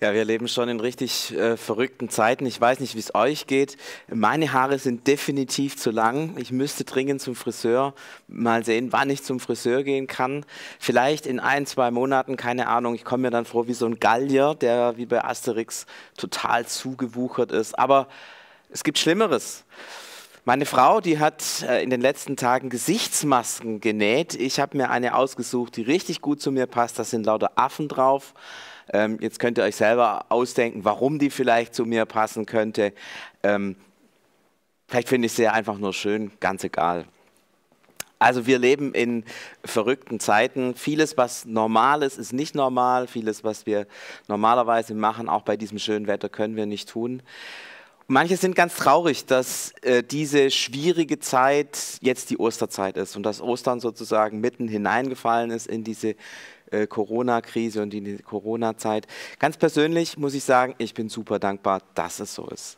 Ja, wir leben schon in richtig äh, verrückten Zeiten. Ich weiß nicht, wie es euch geht. Meine Haare sind definitiv zu lang. Ich müsste dringend zum Friseur. Mal sehen, wann ich zum Friseur gehen kann. Vielleicht in ein, zwei Monaten, keine Ahnung. Ich komme mir dann vor wie so ein Gallier, der wie bei Asterix total zugewuchert ist. Aber es gibt Schlimmeres. Meine Frau, die hat äh, in den letzten Tagen Gesichtsmasken genäht. Ich habe mir eine ausgesucht, die richtig gut zu mir passt. Da sind lauter Affen drauf. Ähm, jetzt könnt ihr euch selber ausdenken, warum die vielleicht zu mir passen könnte. Ähm, vielleicht finde ich sie einfach nur schön, ganz egal. Also wir leben in verrückten Zeiten. Vieles, was normal ist, ist nicht normal. Vieles, was wir normalerweise machen, auch bei diesem schönen Wetter, können wir nicht tun. Manche sind ganz traurig, dass äh, diese schwierige Zeit jetzt die Osterzeit ist und dass Ostern sozusagen mitten hineingefallen ist in diese äh, Corona-Krise und die Corona-Zeit. Ganz persönlich muss ich sagen, ich bin super dankbar, dass es so ist.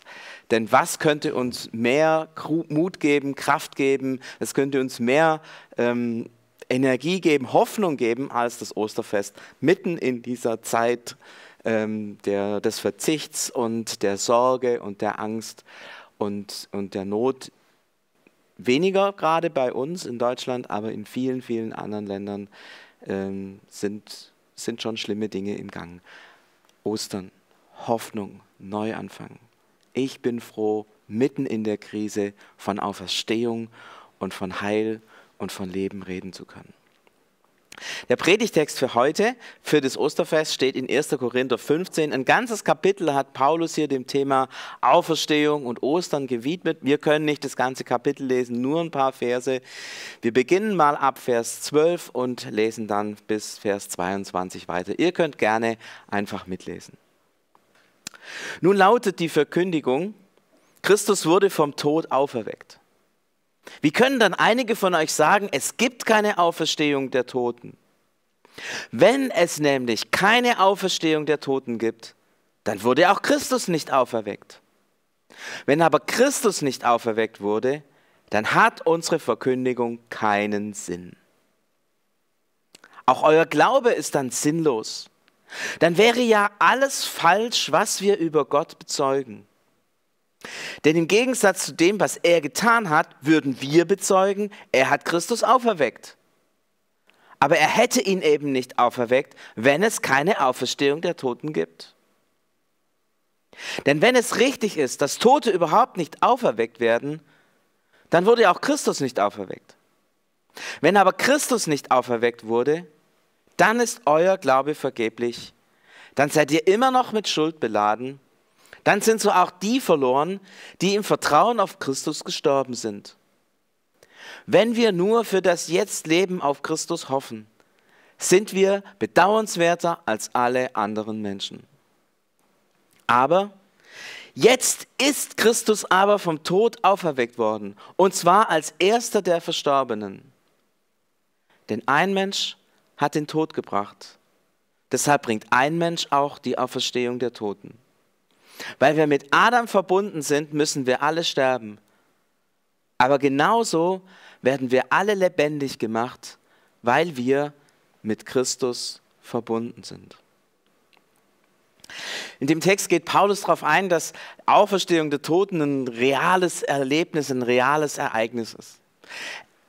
Denn was könnte uns mehr Mut geben, Kraft geben, es könnte uns mehr ähm, Energie geben, Hoffnung geben als das Osterfest mitten in dieser Zeit ähm, der, des Verzichts und der Sorge und der Angst und, und der Not. Weniger gerade bei uns in Deutschland, aber in vielen, vielen anderen Ländern ähm, sind, sind schon schlimme Dinge im Gang. Ostern, Hoffnung, Neuanfang. Ich bin froh, mitten in der Krise von Auferstehung und von Heil und von Leben reden zu können. Der Predigtext für heute, für das Osterfest, steht in 1. Korinther 15. Ein ganzes Kapitel hat Paulus hier dem Thema Auferstehung und Ostern gewidmet. Wir können nicht das ganze Kapitel lesen, nur ein paar Verse. Wir beginnen mal ab Vers 12 und lesen dann bis Vers 22 weiter. Ihr könnt gerne einfach mitlesen. Nun lautet die Verkündigung, Christus wurde vom Tod auferweckt. Wie können dann einige von euch sagen, es gibt keine Auferstehung der Toten? Wenn es nämlich keine Auferstehung der Toten gibt, dann wurde auch Christus nicht auferweckt. Wenn aber Christus nicht auferweckt wurde, dann hat unsere Verkündigung keinen Sinn. Auch euer Glaube ist dann sinnlos. Dann wäre ja alles falsch, was wir über Gott bezeugen. Denn im Gegensatz zu dem, was er getan hat, würden wir bezeugen, er hat Christus auferweckt. Aber er hätte ihn eben nicht auferweckt, wenn es keine Auferstehung der Toten gibt. Denn wenn es richtig ist, dass Tote überhaupt nicht auferweckt werden, dann wurde auch Christus nicht auferweckt. Wenn aber Christus nicht auferweckt wurde, dann ist euer Glaube vergeblich. Dann seid ihr immer noch mit Schuld beladen dann sind so auch die verloren, die im Vertrauen auf Christus gestorben sind. Wenn wir nur für das Jetzt-Leben auf Christus hoffen, sind wir bedauernswerter als alle anderen Menschen. Aber jetzt ist Christus aber vom Tod auferweckt worden, und zwar als erster der Verstorbenen. Denn ein Mensch hat den Tod gebracht. Deshalb bringt ein Mensch auch die Auferstehung der Toten. Weil wir mit Adam verbunden sind, müssen wir alle sterben. Aber genauso werden wir alle lebendig gemacht, weil wir mit Christus verbunden sind. In dem Text geht Paulus darauf ein, dass Auferstehung der Toten ein reales Erlebnis, ein reales Ereignis ist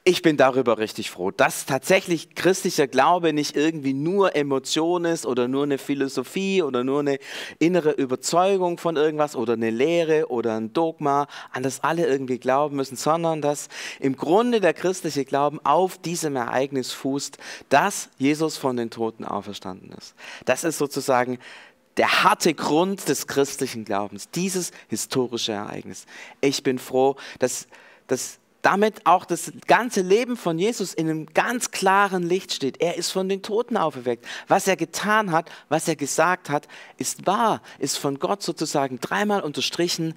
ich bin darüber richtig froh, dass tatsächlich christlicher Glaube nicht irgendwie nur Emotion ist oder nur eine Philosophie oder nur eine innere Überzeugung von irgendwas oder eine Lehre oder ein Dogma, an das alle irgendwie glauben müssen, sondern dass im Grunde der christliche Glauben auf diesem Ereignis fußt, dass Jesus von den Toten auferstanden ist. Das ist sozusagen der harte Grund des christlichen Glaubens, dieses historische Ereignis. Ich bin froh, dass, dass damit auch das ganze Leben von Jesus in einem ganz klaren Licht steht. Er ist von den Toten auferweckt. Was er getan hat, was er gesagt hat, ist wahr, ist von Gott sozusagen dreimal unterstrichen.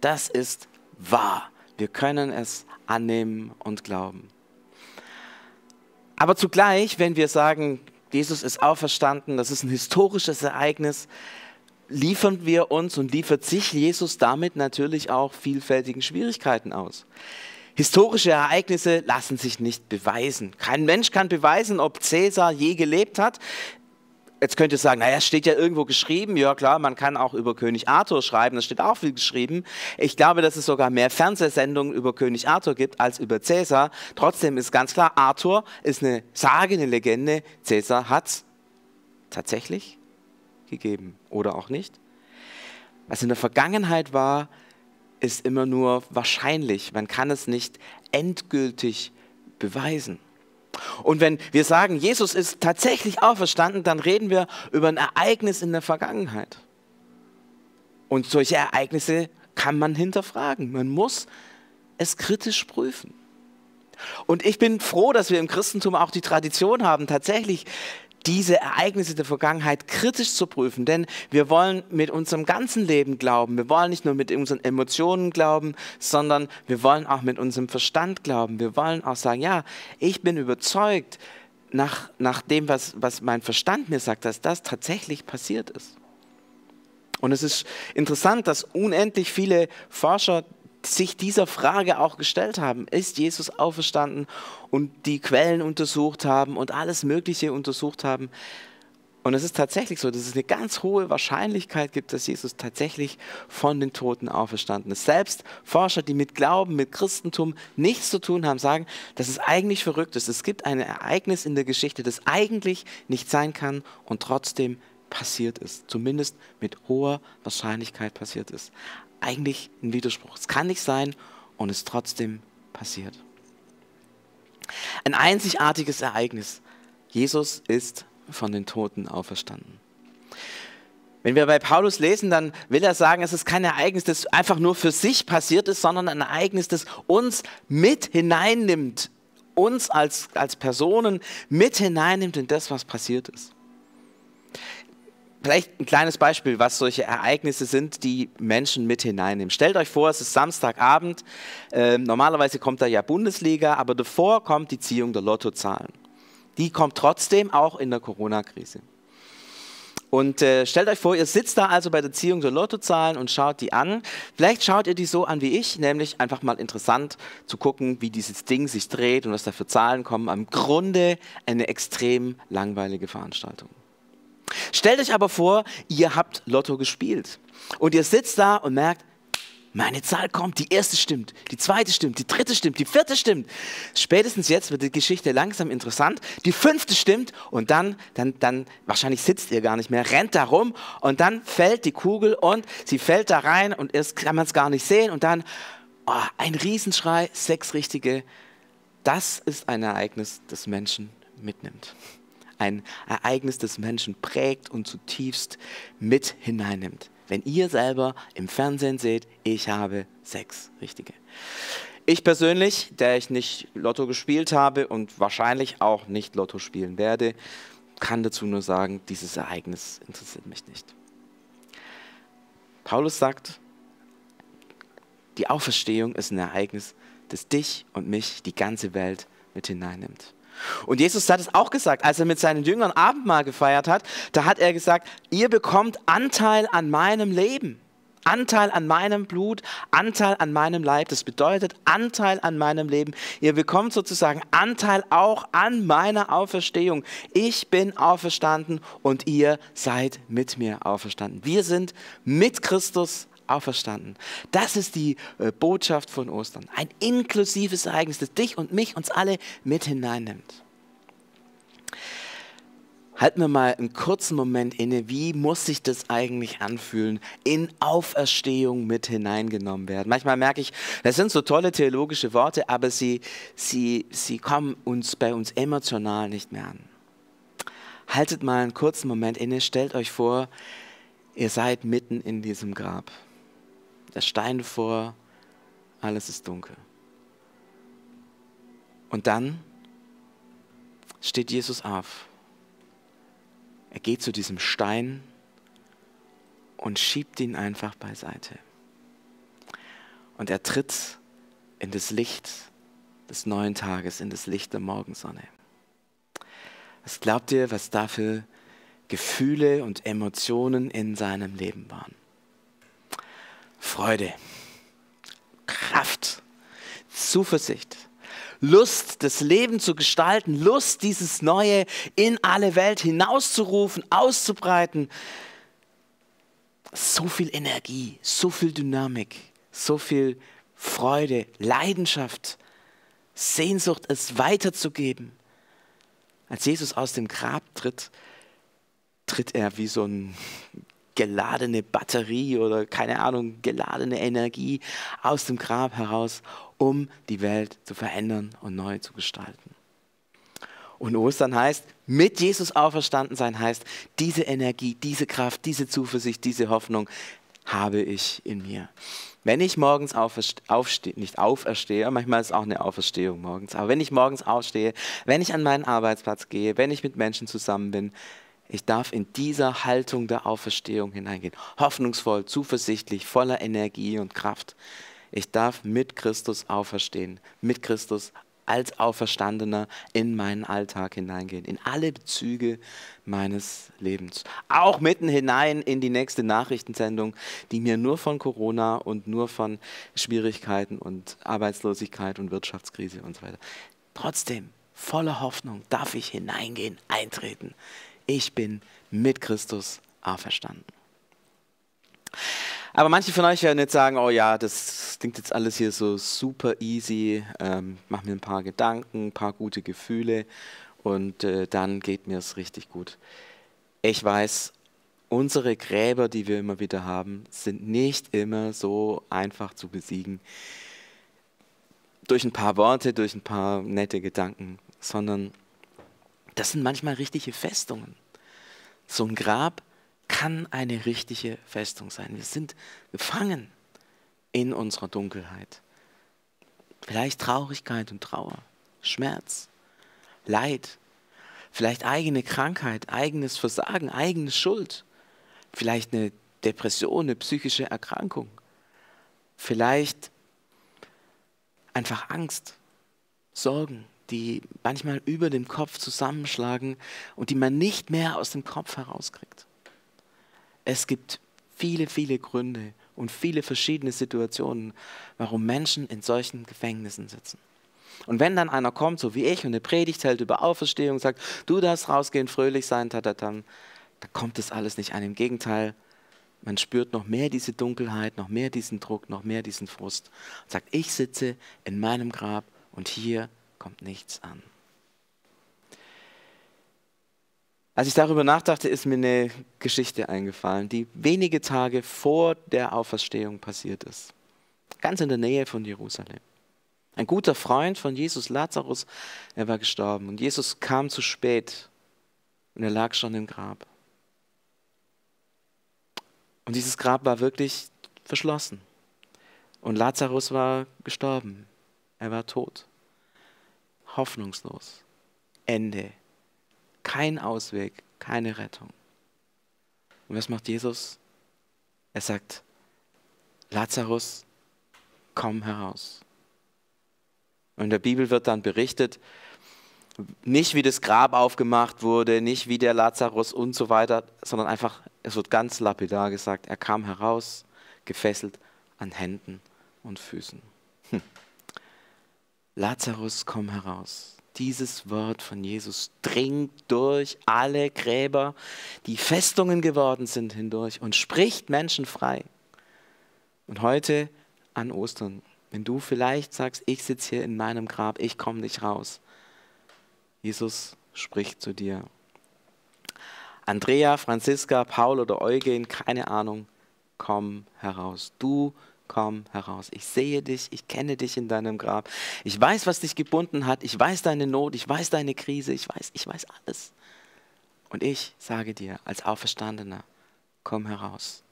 Das ist wahr. Wir können es annehmen und glauben. Aber zugleich, wenn wir sagen, Jesus ist auferstanden, das ist ein historisches Ereignis, liefern wir uns und liefert sich Jesus damit natürlich auch vielfältigen Schwierigkeiten aus. Historische Ereignisse lassen sich nicht beweisen. Kein Mensch kann beweisen, ob Cäsar je gelebt hat. Jetzt könnt ihr sagen, naja, es steht ja irgendwo geschrieben. Ja klar, man kann auch über König Arthur schreiben, da steht auch viel geschrieben. Ich glaube, dass es sogar mehr Fernsehsendungen über König Arthur gibt als über Cäsar. Trotzdem ist ganz klar, Arthur ist eine Sage, eine Legende. Cäsar hat es tatsächlich gegeben oder auch nicht. Was in der Vergangenheit war, ist immer nur wahrscheinlich. Man kann es nicht endgültig beweisen. Und wenn wir sagen, Jesus ist tatsächlich auferstanden, dann reden wir über ein Ereignis in der Vergangenheit. Und solche Ereignisse kann man hinterfragen. Man muss es kritisch prüfen. Und ich bin froh, dass wir im Christentum auch die Tradition haben, tatsächlich diese Ereignisse der Vergangenheit kritisch zu prüfen, denn wir wollen mit unserem ganzen Leben glauben. Wir wollen nicht nur mit unseren Emotionen glauben, sondern wir wollen auch mit unserem Verstand glauben. Wir wollen auch sagen, ja, ich bin überzeugt nach, nach dem, was, was mein Verstand mir sagt, dass das tatsächlich passiert ist. Und es ist interessant, dass unendlich viele Forscher sich dieser Frage auch gestellt haben. Ist Jesus auferstanden und die Quellen untersucht haben und alles Mögliche untersucht haben. Und es ist tatsächlich so, dass es eine ganz hohe Wahrscheinlichkeit gibt, dass Jesus tatsächlich von den Toten auferstanden ist. Selbst Forscher, die mit Glauben, mit Christentum nichts zu tun haben, sagen, dass es eigentlich verrückt ist. Es gibt ein Ereignis in der Geschichte, das eigentlich nicht sein kann und trotzdem passiert ist. Zumindest mit hoher Wahrscheinlichkeit passiert ist eigentlich ein Widerspruch. Es kann nicht sein und es trotzdem passiert. Ein einzigartiges Ereignis. Jesus ist von den Toten auferstanden. Wenn wir bei Paulus lesen, dann will er sagen, es ist kein Ereignis, das einfach nur für sich passiert ist, sondern ein Ereignis, das uns mit hineinnimmt, uns als, als Personen mit hineinnimmt in das, was passiert ist. Vielleicht ein kleines Beispiel, was solche Ereignisse sind, die Menschen mit hineinnehmen. Stellt euch vor, es ist Samstagabend. Äh, normalerweise kommt da ja Bundesliga, aber davor kommt die Ziehung der Lottozahlen. Die kommt trotzdem auch in der Corona-Krise. Und äh, stellt euch vor, ihr sitzt da also bei der Ziehung der Lottozahlen und schaut die an. Vielleicht schaut ihr die so an wie ich, nämlich einfach mal interessant zu gucken, wie dieses Ding sich dreht und was da für Zahlen kommen. Im Grunde eine extrem langweilige Veranstaltung. Stellt euch aber vor, ihr habt Lotto gespielt und ihr sitzt da und merkt, meine Zahl kommt, die erste stimmt, die zweite stimmt, die dritte stimmt, die vierte stimmt. Spätestens jetzt wird die Geschichte langsam interessant. Die fünfte stimmt und dann, dann, dann, wahrscheinlich sitzt ihr gar nicht mehr, rennt da rum und dann fällt die Kugel und sie fällt da rein und erst kann man es gar nicht sehen und dann oh, ein Riesenschrei, sechs richtige. Das ist ein Ereignis, das Menschen mitnimmt ein Ereignis des Menschen prägt und zutiefst mit hineinnimmt. Wenn ihr selber im Fernsehen seht, ich habe sechs richtige. Ich persönlich, der ich nicht Lotto gespielt habe und wahrscheinlich auch nicht Lotto spielen werde, kann dazu nur sagen, dieses Ereignis interessiert mich nicht. Paulus sagt, die Auferstehung ist ein Ereignis, das dich und mich, die ganze Welt mit hineinnimmt. Und Jesus hat es auch gesagt, als er mit seinen Jüngern Abendmahl gefeiert hat, da hat er gesagt, ihr bekommt Anteil an meinem Leben. Anteil an meinem Blut, Anteil an meinem Leib. Das bedeutet Anteil an meinem Leben. Ihr bekommt sozusagen Anteil auch an meiner Auferstehung. Ich bin auferstanden und ihr seid mit mir auferstanden. Wir sind mit Christus auferstanden. Das ist die äh, Botschaft von Ostern. Ein inklusives Ereignis, das dich und mich, uns alle mit hineinnimmt. Halten wir mal einen kurzen Moment inne, wie muss sich das eigentlich anfühlen, in Auferstehung mit hineingenommen werden. Manchmal merke ich, das sind so tolle theologische Worte, aber sie, sie, sie kommen uns bei uns emotional nicht mehr an. Haltet mal einen kurzen Moment inne, stellt euch vor, ihr seid mitten in diesem Grab. Der Stein vor, alles ist dunkel. Und dann steht Jesus auf er geht zu diesem Stein und schiebt ihn einfach beiseite. Und er tritt in das Licht des neuen Tages, in das Licht der Morgensonne. Was glaubt ihr, was da für Gefühle und Emotionen in seinem Leben waren? Freude, Kraft, Zuversicht, Lust, das Leben zu gestalten, Lust, dieses Neue in alle Welt hinauszurufen, auszubreiten. So viel Energie, so viel Dynamik, so viel Freude, Leidenschaft, Sehnsucht, es weiterzugeben. Als Jesus aus dem Grab tritt, tritt er wie so eine geladene Batterie oder keine Ahnung, geladene Energie aus dem Grab heraus, um die Welt zu verändern und neu zu gestalten. Und Ostern heißt, mit Jesus auferstanden sein heißt, diese Energie, diese Kraft, diese Zuversicht, diese Hoffnung habe ich in mir. Wenn ich morgens aufstehe, nicht auferstehe, manchmal ist auch eine Auferstehung morgens, aber wenn ich morgens aufstehe, wenn ich an meinen Arbeitsplatz gehe, wenn ich mit Menschen zusammen bin, ich darf in dieser Haltung der Auferstehung hineingehen. Hoffnungsvoll, zuversichtlich, voller Energie und Kraft. Ich darf mit Christus auferstehen, mit Christus als Auferstandener in meinen Alltag hineingehen, in alle Bezüge meines Lebens. Auch mitten hinein in die nächste Nachrichtensendung, die mir nur von Corona und nur von Schwierigkeiten und Arbeitslosigkeit und Wirtschaftskrise und so weiter. Trotzdem, voller Hoffnung darf ich hineingehen, eintreten. Ich bin mit Christus auferstanden. Aber manche von euch werden jetzt sagen, oh ja, das klingt jetzt alles hier so super easy, ähm, mach mir ein paar Gedanken, ein paar gute Gefühle und äh, dann geht mir es richtig gut. Ich weiß, unsere Gräber, die wir immer wieder haben, sind nicht immer so einfach zu besiegen. Durch ein paar Worte, durch ein paar nette Gedanken, sondern das sind manchmal richtige Festungen. So ein Grab kann eine richtige Festung sein. Wir sind gefangen in unserer Dunkelheit. Vielleicht Traurigkeit und Trauer, Schmerz, Leid, vielleicht eigene Krankheit, eigenes Versagen, eigene Schuld, vielleicht eine Depression, eine psychische Erkrankung, vielleicht einfach Angst, Sorgen, die manchmal über dem Kopf zusammenschlagen und die man nicht mehr aus dem Kopf herauskriegt. Es gibt viele, viele Gründe und viele verschiedene Situationen, warum Menschen in solchen Gefängnissen sitzen. Und wenn dann einer kommt, so wie ich, und eine Predigt hält über Auferstehung, sagt, du darfst rausgehen, fröhlich sein, tatatam, dann kommt das alles nicht an. Im Gegenteil, man spürt noch mehr diese Dunkelheit, noch mehr diesen Druck, noch mehr diesen Frust. Und sagt, ich sitze in meinem Grab und hier kommt nichts an. Als ich darüber nachdachte, ist mir eine Geschichte eingefallen, die wenige Tage vor der Auferstehung passiert ist. Ganz in der Nähe von Jerusalem. Ein guter Freund von Jesus, Lazarus, er war gestorben und Jesus kam zu spät und er lag schon im Grab. Und dieses Grab war wirklich verschlossen. Und Lazarus war gestorben. Er war tot. Hoffnungslos. Ende kein Ausweg, keine Rettung. Und was macht Jesus? Er sagt, Lazarus, komm heraus. Und in der Bibel wird dann berichtet, nicht wie das Grab aufgemacht wurde, nicht wie der Lazarus und so weiter, sondern einfach, es wird ganz lapidar gesagt, er kam heraus, gefesselt an Händen und Füßen. Hm. Lazarus, komm heraus dieses Wort von Jesus dringt durch alle Gräber, die Festungen geworden sind, hindurch und spricht Menschen frei. Und heute an Ostern, wenn du vielleicht sagst, ich sitze hier in meinem Grab, ich komme nicht raus, Jesus spricht zu dir. Andrea, Franziska, Paul oder Eugen, keine Ahnung, komm heraus. Du komm heraus. Ich sehe dich, ich kenne dich in deinem Grab. Ich weiß, was dich gebunden hat. Ich weiß deine Not, ich weiß deine Krise, ich weiß, ich weiß alles. Und ich sage dir als Auferstandener, komm heraus,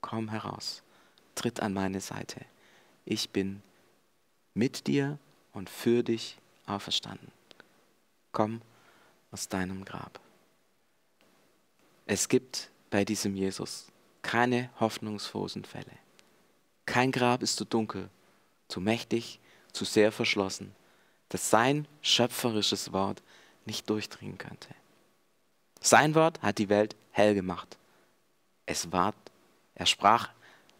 komm heraus, tritt an meine Seite. Ich bin mit dir und für dich auferstanden. Komm aus deinem Grab. Es gibt bei diesem Jesus keine hoffnungslosen Fälle. Kein Grab ist zu dunkel, zu mächtig, zu sehr verschlossen, dass sein schöpferisches Wort nicht durchdringen könnte. Sein Wort hat die Welt hell gemacht. Es ward, er sprach,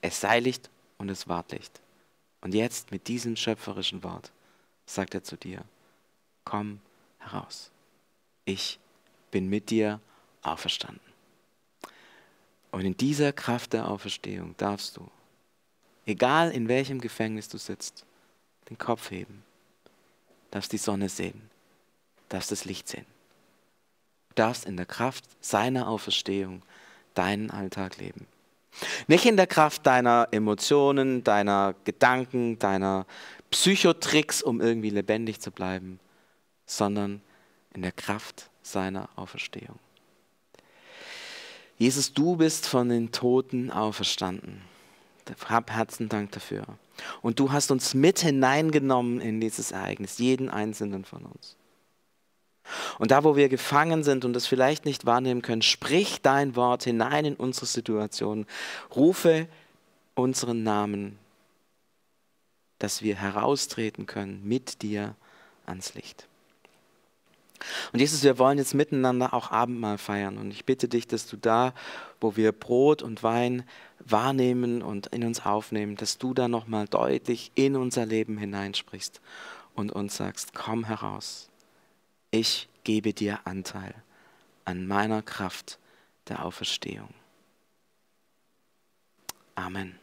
es sei Licht und es ward Licht. Und jetzt mit diesem schöpferischen Wort sagt er zu dir, komm heraus. Ich bin mit dir auferstanden. Und in dieser Kraft der Auferstehung darfst du, egal in welchem Gefängnis du sitzt, den Kopf heben, darfst die Sonne sehen, darfst das Licht sehen, darfst in der Kraft seiner Auferstehung deinen Alltag leben. Nicht in der Kraft deiner Emotionen, deiner Gedanken, deiner Psychotricks, um irgendwie lebendig zu bleiben, sondern in der Kraft seiner Auferstehung. Jesus, du bist von den Toten auferstanden. Hab Herzen Dank dafür. Und du hast uns mit hineingenommen in dieses Ereignis, jeden einzelnen von uns. Und da, wo wir gefangen sind und es vielleicht nicht wahrnehmen können, sprich dein Wort hinein in unsere Situation. Rufe unseren Namen, dass wir heraustreten können mit dir ans Licht. Und Jesus, wir wollen jetzt miteinander auch Abendmahl feiern. Und ich bitte dich, dass du da, wo wir Brot und Wein wahrnehmen und in uns aufnehmen, dass du da nochmal deutlich in unser Leben hineinsprichst und uns sagst, komm heraus. Ich gebe dir Anteil an meiner Kraft der Auferstehung. Amen.